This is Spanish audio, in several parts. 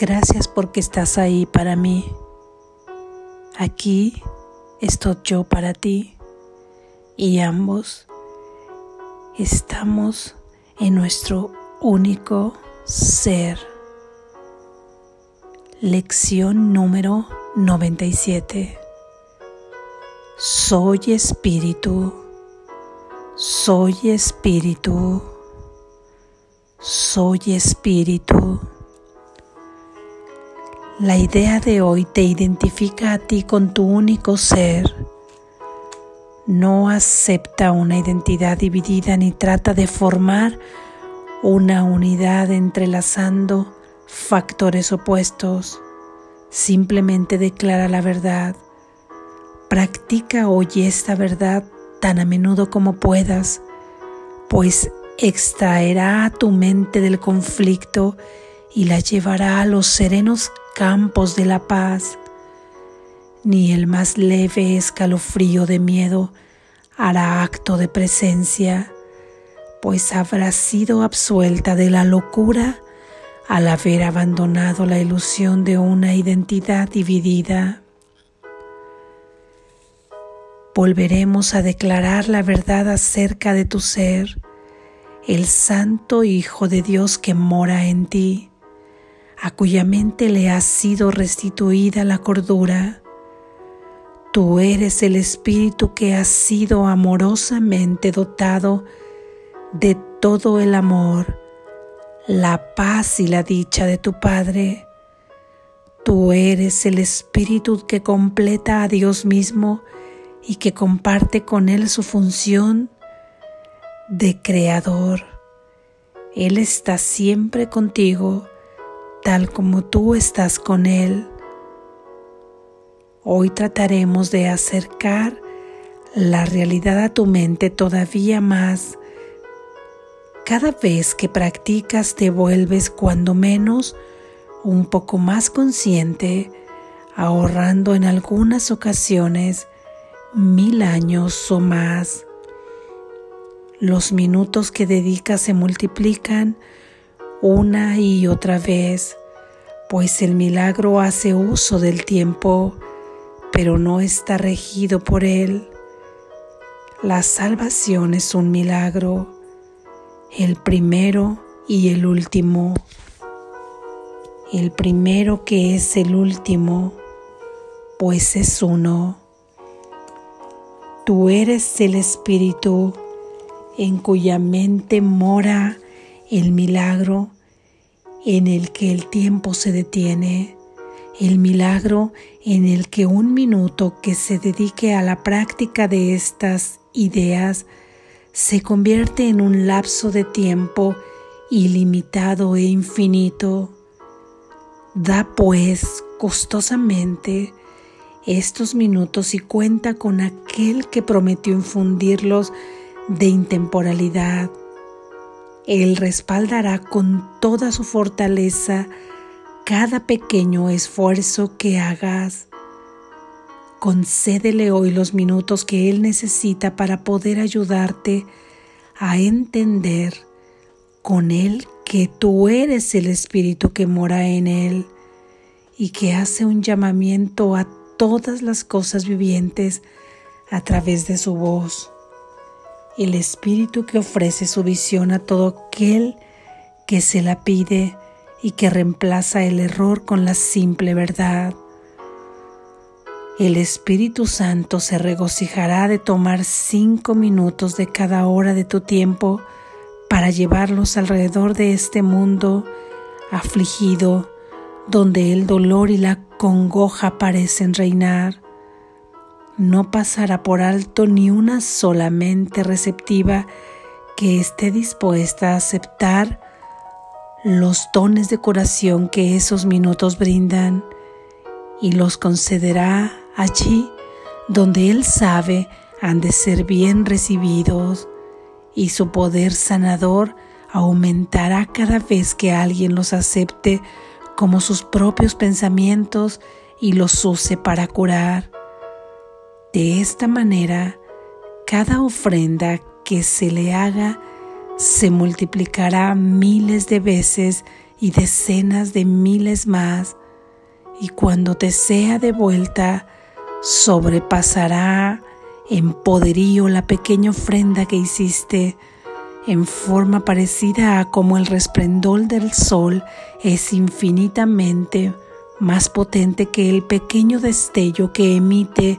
Gracias porque estás ahí para mí. Aquí estoy yo para ti y ambos estamos en nuestro único ser. Lección número 97. Soy espíritu, soy espíritu, soy espíritu. La idea de hoy te identifica a ti con tu único ser. No acepta una identidad dividida ni trata de formar una unidad entrelazando factores opuestos. Simplemente declara la verdad. Practica hoy esta verdad tan a menudo como puedas, pues extraerá a tu mente del conflicto y la llevará a los serenos campos de la paz. Ni el más leve escalofrío de miedo hará acto de presencia, pues habrá sido absuelta de la locura al haber abandonado la ilusión de una identidad dividida. Volveremos a declarar la verdad acerca de tu ser, el Santo Hijo de Dios que mora en ti a cuya mente le ha sido restituida la cordura. Tú eres el Espíritu que ha sido amorosamente dotado de todo el amor, la paz y la dicha de tu Padre. Tú eres el Espíritu que completa a Dios mismo y que comparte con Él su función de Creador. Él está siempre contigo tal como tú estás con Él. Hoy trataremos de acercar la realidad a tu mente todavía más. Cada vez que practicas te vuelves cuando menos un poco más consciente, ahorrando en algunas ocasiones mil años o más. Los minutos que dedicas se multiplican una y otra vez, pues el milagro hace uso del tiempo, pero no está regido por él. La salvación es un milagro, el primero y el último. El primero que es el último, pues es uno. Tú eres el Espíritu en cuya mente mora el milagro en el que el tiempo se detiene, el milagro en el que un minuto que se dedique a la práctica de estas ideas se convierte en un lapso de tiempo ilimitado e infinito. Da pues costosamente estos minutos y cuenta con aquel que prometió infundirlos de intemporalidad él respaldará con toda su fortaleza cada pequeño esfuerzo que hagas. Concédele hoy los minutos que Él necesita para poder ayudarte a entender con Él que tú eres el Espíritu que mora en Él y que hace un llamamiento a todas las cosas vivientes a través de su voz el Espíritu que ofrece su visión a todo aquel que se la pide y que reemplaza el error con la simple verdad. El Espíritu Santo se regocijará de tomar cinco minutos de cada hora de tu tiempo para llevarlos alrededor de este mundo afligido, donde el dolor y la congoja parecen reinar no pasará por alto ni una sola mente receptiva que esté dispuesta a aceptar los dones de curación que esos minutos brindan y los concederá allí donde Él sabe han de ser bien recibidos y su poder sanador aumentará cada vez que alguien los acepte como sus propios pensamientos y los use para curar. De esta manera, cada ofrenda que se le haga se multiplicará miles de veces y decenas de miles más, y cuando te sea de vuelta, sobrepasará en poderío la pequeña ofrenda que hiciste en forma parecida a como el resplendor del sol es infinitamente más potente que el pequeño destello que emite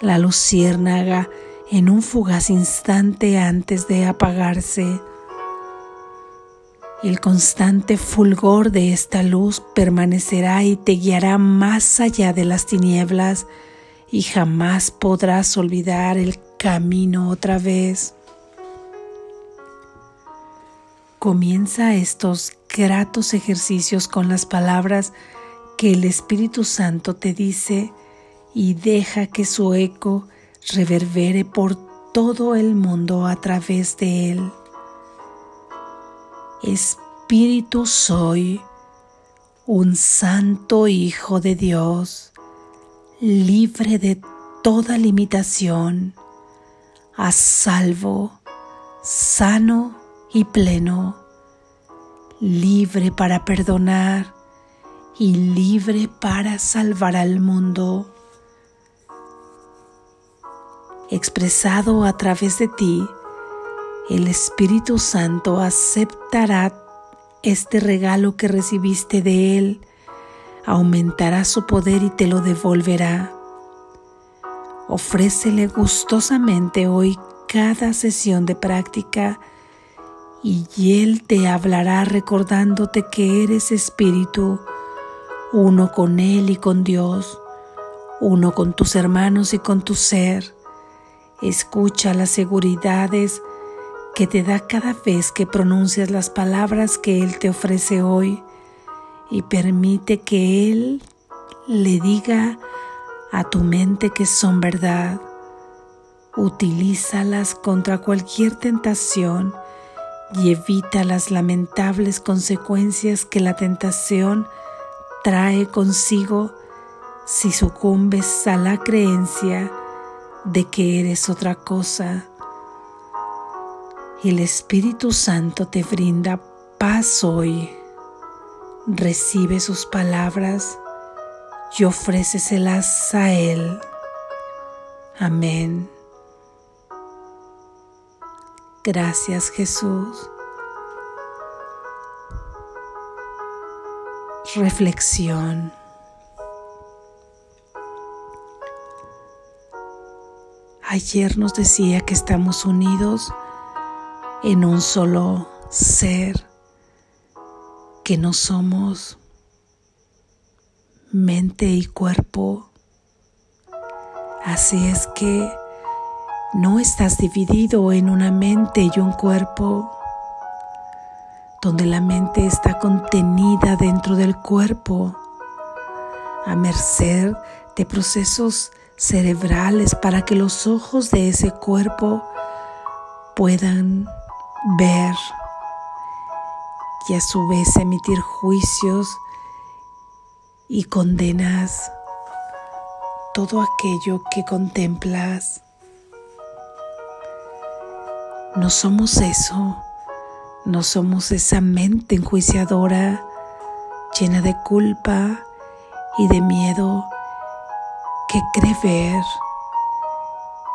la luciérnaga en un fugaz instante antes de apagarse. El constante fulgor de esta luz permanecerá y te guiará más allá de las tinieblas y jamás podrás olvidar el camino otra vez. Comienza estos gratos ejercicios con las palabras que el Espíritu Santo te dice y deja que su eco reverbere por todo el mundo a través de él. Espíritu soy, un santo Hijo de Dios libre de toda limitación, a salvo, sano y pleno, libre para perdonar y libre para salvar al mundo. Expresado a través de ti, el Espíritu Santo aceptará este regalo que recibiste de Él aumentará su poder y te lo devolverá. Ofrécele gustosamente hoy cada sesión de práctica y Él te hablará recordándote que eres espíritu, uno con Él y con Dios, uno con tus hermanos y con tu ser. Escucha las seguridades que te da cada vez que pronuncias las palabras que Él te ofrece hoy y permite que Él le diga a tu mente que son verdad. Utilízalas contra cualquier tentación y evita las lamentables consecuencias que la tentación trae consigo si sucumbes a la creencia de que eres otra cosa. El Espíritu Santo te brinda paz hoy recibe sus palabras y ofréceselas a Él. Amén. Gracias Jesús. Reflexión. Ayer nos decía que estamos unidos en un solo ser que no somos mente y cuerpo. Así es que no estás dividido en una mente y un cuerpo, donde la mente está contenida dentro del cuerpo, a merced de procesos cerebrales para que los ojos de ese cuerpo puedan ver y a su vez emitir juicios y condenas todo aquello que contemplas. No somos eso, no somos esa mente enjuiciadora llena de culpa y de miedo que cree ver,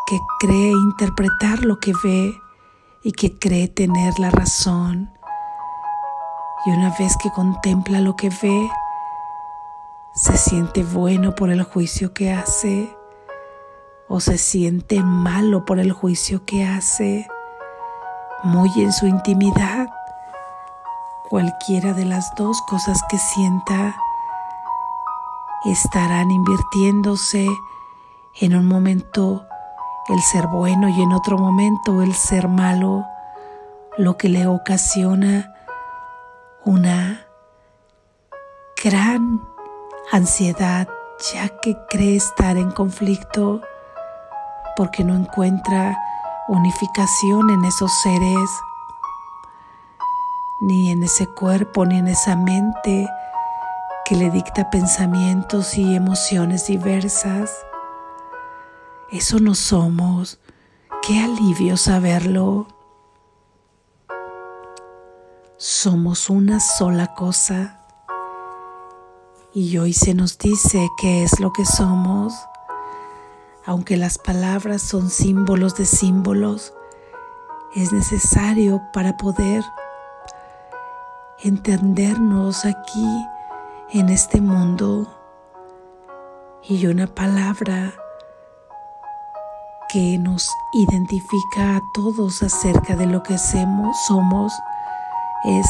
que cree interpretar lo que ve y que cree tener la razón y una vez que contempla lo que ve, se siente bueno por el juicio que hace o se siente malo por el juicio que hace, muy en su intimidad. Cualquiera de las dos cosas que sienta estarán invirtiéndose en un momento el ser bueno y en otro momento el ser malo, lo que le ocasiona una gran ansiedad ya que cree estar en conflicto porque no encuentra unificación en esos seres, ni en ese cuerpo, ni en esa mente que le dicta pensamientos y emociones diversas. Eso no somos. Qué alivio saberlo. somos una sola cosa. Y hoy se nos dice qué es lo que somos. Aunque las palabras son símbolos de símbolos, es necesario para poder entendernos aquí en este mundo. Y una palabra que nos identifica a todos acerca de lo que somos es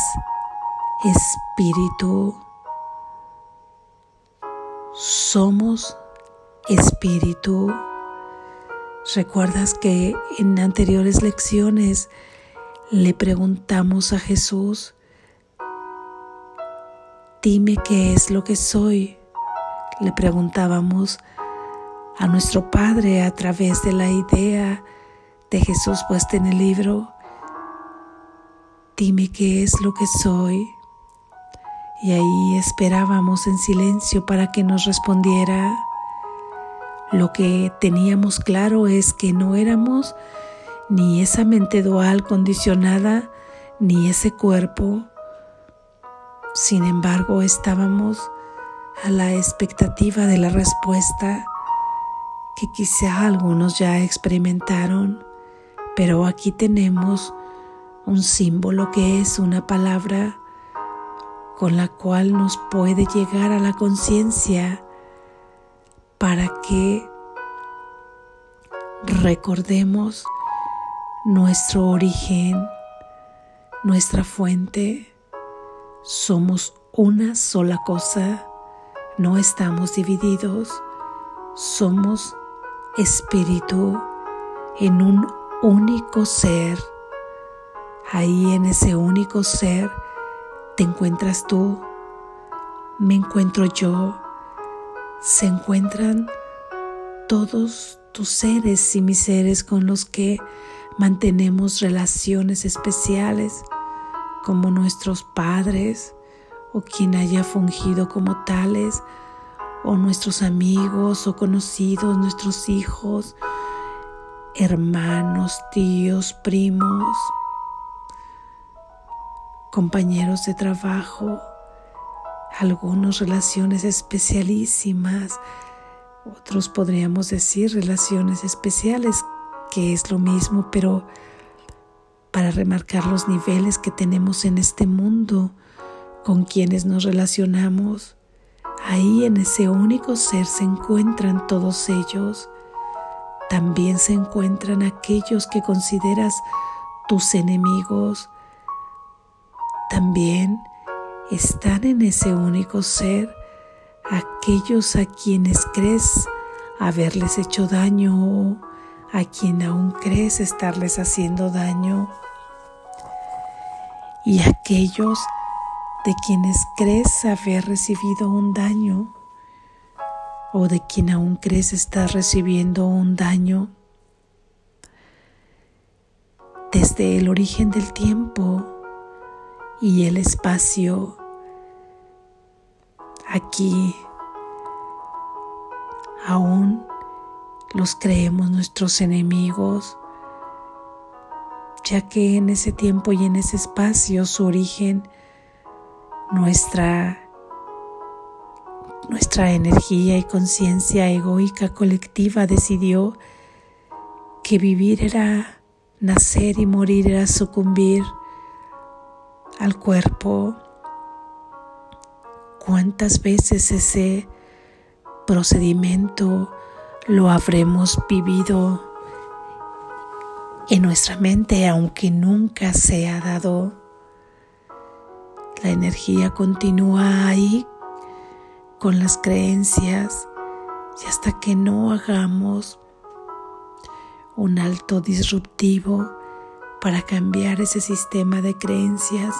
espíritu. Somos espíritu. ¿Recuerdas que en anteriores lecciones le preguntamos a Jesús, dime qué es lo que soy? Le preguntábamos a nuestro Padre a través de la idea de Jesús puesta en el libro dime qué es lo que soy. Y ahí esperábamos en silencio para que nos respondiera. Lo que teníamos claro es que no éramos ni esa mente dual condicionada, ni ese cuerpo. Sin embargo, estábamos a la expectativa de la respuesta que quizá algunos ya experimentaron, pero aquí tenemos un símbolo que es una palabra con la cual nos puede llegar a la conciencia para que recordemos nuestro origen, nuestra fuente. Somos una sola cosa, no estamos divididos, somos espíritu en un único ser. Ahí en ese único ser te encuentras tú, me encuentro yo, se encuentran todos tus seres y mis seres con los que mantenemos relaciones especiales, como nuestros padres o quien haya fungido como tales, o nuestros amigos o conocidos, nuestros hijos, hermanos, tíos, primos compañeros de trabajo, algunos relaciones especialísimas, otros podríamos decir relaciones especiales, que es lo mismo, pero para remarcar los niveles que tenemos en este mundo con quienes nos relacionamos, ahí en ese único ser se encuentran todos ellos. También se encuentran aquellos que consideras tus enemigos, también están en ese único ser aquellos a quienes crees haberles hecho daño a quien aún crees estarles haciendo daño y aquellos de quienes crees haber recibido un daño o de quien aún crees estar recibiendo un daño. Desde el origen del tiempo, y el espacio aquí aún los creemos nuestros enemigos, ya que en ese tiempo y en ese espacio su origen, nuestra, nuestra energía y conciencia egoica colectiva decidió que vivir era nacer y morir era sucumbir al cuerpo. ¿Cuántas veces ese procedimiento lo habremos vivido en nuestra mente aunque nunca se ha dado? La energía continúa ahí con las creencias y hasta que no hagamos un alto disruptivo para cambiar ese sistema de creencias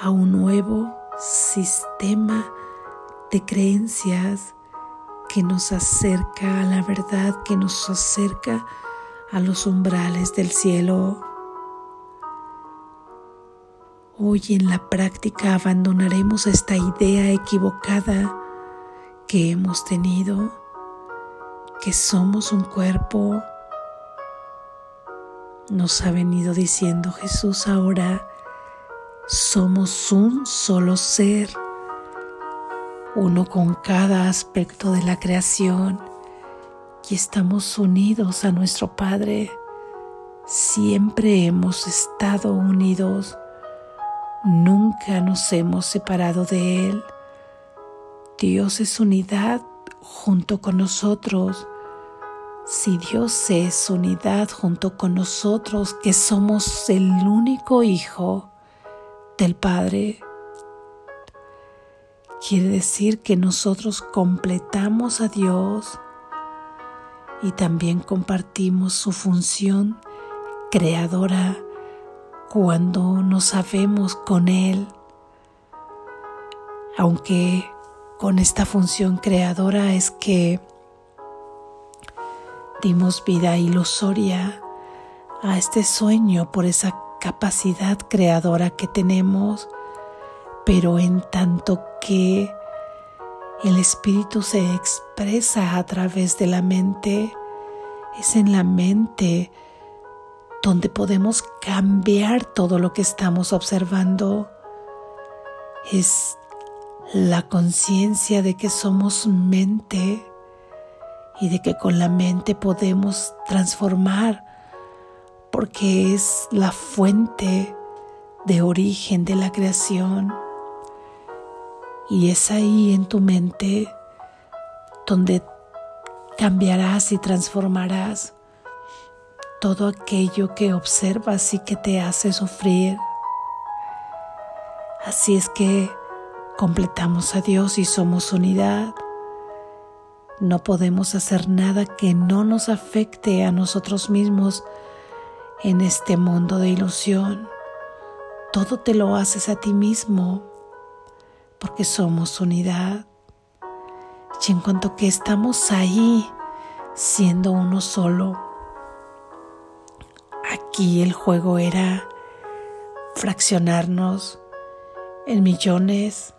a un nuevo sistema de creencias que nos acerca a la verdad, que nos acerca a los umbrales del cielo. Hoy en la práctica abandonaremos esta idea equivocada que hemos tenido, que somos un cuerpo nos ha venido diciendo Jesús ahora somos un solo ser, uno con cada aspecto de la creación y estamos unidos a nuestro Padre. Siempre hemos estado unidos, nunca nos hemos separado de Él. Dios es unidad junto con nosotros. Si Dios es unidad junto con nosotros, que somos el único Hijo del Padre, quiere decir que nosotros completamos a Dios y también compartimos su función creadora cuando nos sabemos con Él. Aunque con esta función creadora es que dimos vida ilusoria a este sueño por esa capacidad creadora que tenemos, pero en tanto que el espíritu se expresa a través de la mente, es en la mente donde podemos cambiar todo lo que estamos observando. Es la conciencia de que somos mente y de que con la mente podemos transformar porque es la fuente de origen de la creación. Y es ahí en tu mente donde cambiarás y transformarás todo aquello que observas y que te hace sufrir. Así es que completamos a Dios y somos unidad. No podemos hacer nada que no nos afecte a nosotros mismos en este mundo de ilusión. Todo te lo haces a ti mismo porque somos unidad. Y en cuanto que estamos ahí siendo uno solo, aquí el juego era fraccionarnos en millones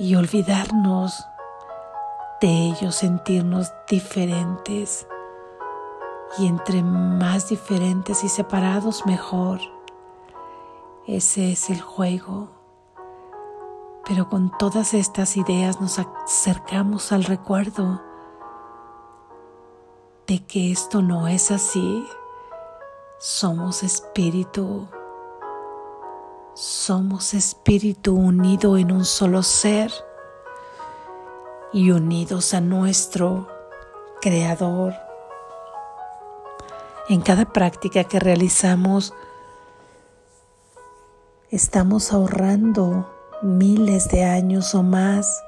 y olvidarnos de ellos, sentirnos diferentes. Y entre más diferentes y separados, mejor. Ese es el juego. Pero con todas estas ideas nos acercamos al recuerdo de que esto no es así. Somos espíritu somos espíritu unido en un solo ser y unidos a nuestro Creador. En cada práctica que realizamos, estamos ahorrando miles de años o más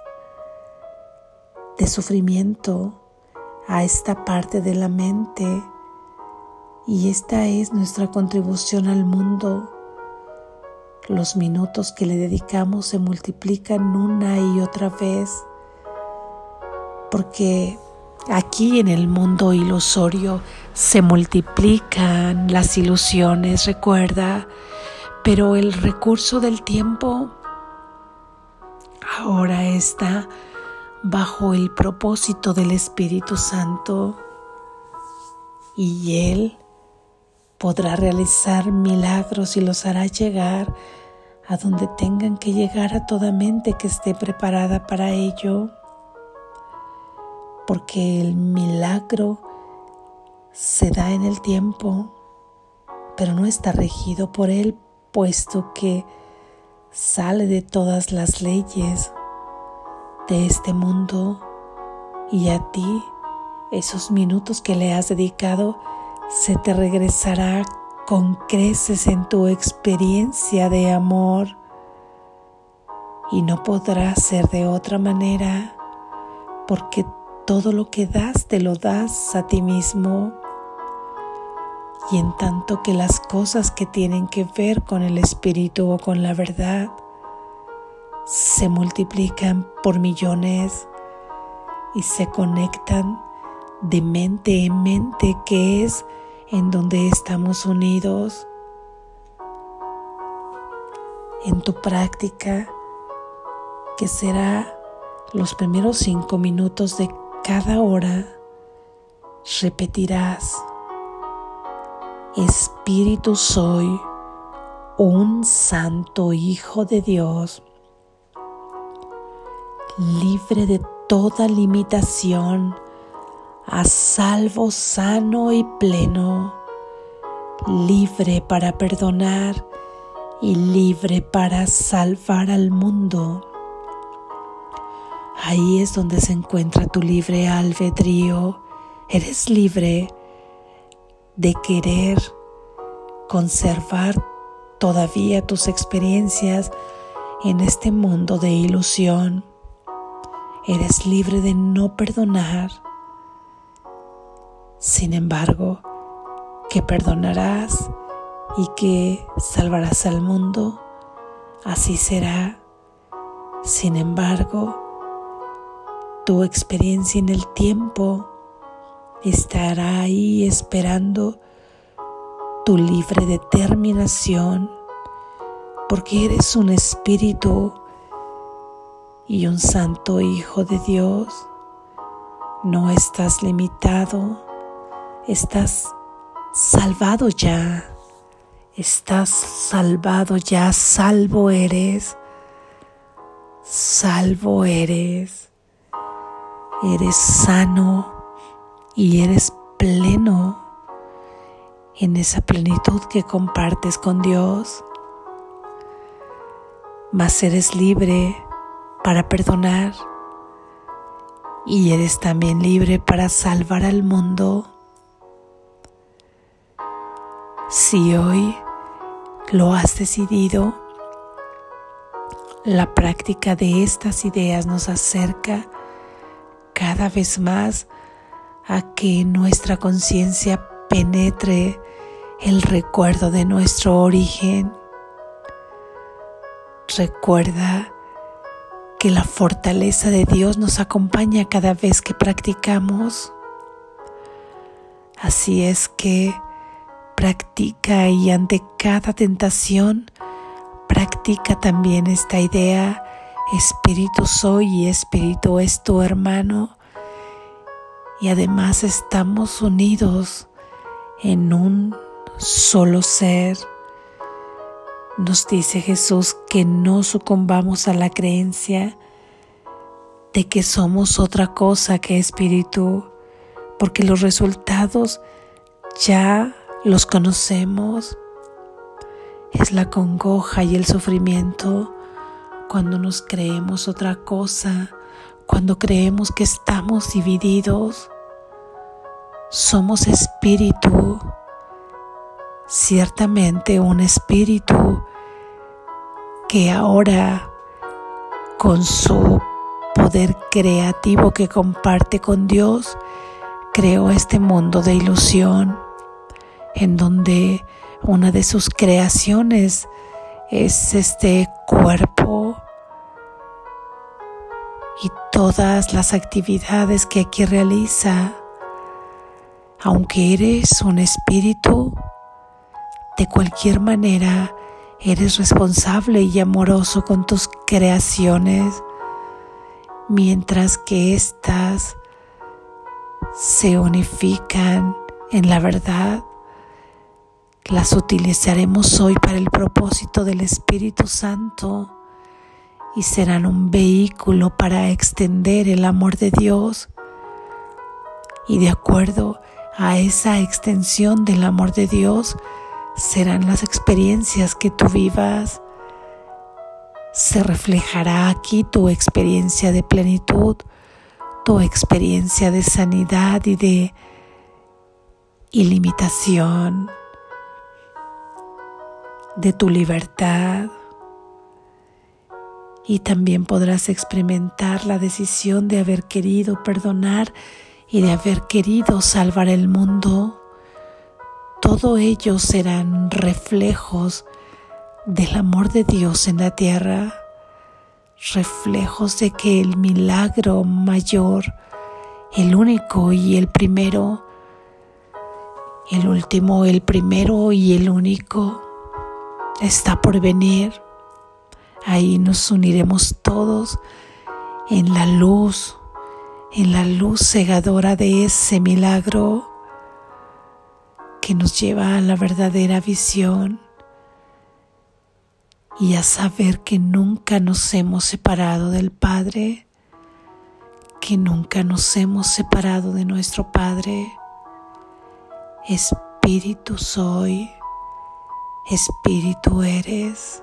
de sufrimiento a esta parte de la mente. Y esta es nuestra contribución al mundo. Los minutos que le dedicamos se multiplican una y otra vez, porque aquí en el mundo ilusorio se multiplican las ilusiones, recuerda, pero el recurso del tiempo ahora está bajo el propósito del Espíritu Santo y Él podrá realizar milagros y los hará llegar a donde tengan que llegar a toda mente que esté preparada para ello, porque el milagro se da en el tiempo, pero no está regido por él, puesto que sale de todas las leyes de este mundo y a ti esos minutos que le has dedicado se te regresará con creces en tu experiencia de amor. Y no podrá ser de otra manera porque todo lo que das te lo das a ti mismo y en tanto que las cosas que tienen que ver con el espíritu o con la verdad se multiplican por millones y se conectan de mente en mente, que es en donde estamos unidos. En tu práctica, que será los primeros cinco minutos de cada hora, repetirás, Espíritu soy un santo Hijo de Dios, libre de toda limitación, a salvo, sano y pleno, libre para perdonar y libre para salvar al mundo. Ahí es donde se encuentra tu libre albedrío. Eres libre de querer conservar todavía tus experiencias en este mundo de ilusión. Eres libre de no perdonar. Sin embargo, que perdonarás y que salvarás al mundo, así será. Sin embargo, tu experiencia en el tiempo estará ahí esperando tu libre determinación, porque eres un espíritu y un santo hijo de Dios. No estás limitado, estás salvado ya, estás salvado ya, salvo eres, salvo eres, eres sano y eres pleno en esa plenitud que compartes con Dios, mas eres libre para perdonar y eres también libre para salvar al mundo. Si hoy lo has decidido, la práctica de estas ideas nos acerca cada vez más a que nuestra conciencia penetre el recuerdo de nuestro origen. Recuerda que la fortaleza de Dios nos acompaña cada vez que practicamos. Así es que practica y ante cada tentación, practica también esta idea, Espíritu soy y Espíritu es tu hermano. Y además estamos unidos en un solo ser. Nos dice Jesús que no sucumbamos a la creencia de que somos otra cosa que espíritu, porque los resultados ya los conocemos. Es la congoja y el sufrimiento cuando nos creemos otra cosa, cuando creemos que estamos divididos. Somos espíritu ciertamente un espíritu que ahora con su poder creativo que comparte con Dios, creó este mundo de ilusión en donde una de sus creaciones es este cuerpo y todas las actividades que aquí realiza. Aunque eres un espíritu, de cualquier manera, eres responsable y amoroso con tus creaciones, mientras que éstas se unifican en la verdad. Las utilizaremos hoy para el propósito del Espíritu Santo y serán un vehículo para extender el amor de Dios. Y de acuerdo a esa extensión del amor de Dios, serán las experiencias que tú vivas. Se reflejará aquí tu experiencia de plenitud, tu experiencia de sanidad y de ilimitación, de tu libertad. Y también podrás experimentar la decisión de haber querido perdonar y de haber querido salvar el mundo todo ello serán reflejos del amor de Dios en la tierra, reflejos de que el milagro mayor, el único y el primero, el último, el primero y el único, está por venir. Ahí nos uniremos todos en la luz, en la luz cegadora de ese milagro que nos lleva a la verdadera visión, y a saber que nunca nos hemos separado del Padre, que nunca nos hemos separado de nuestro Padre. Espíritu soy, Espíritu eres.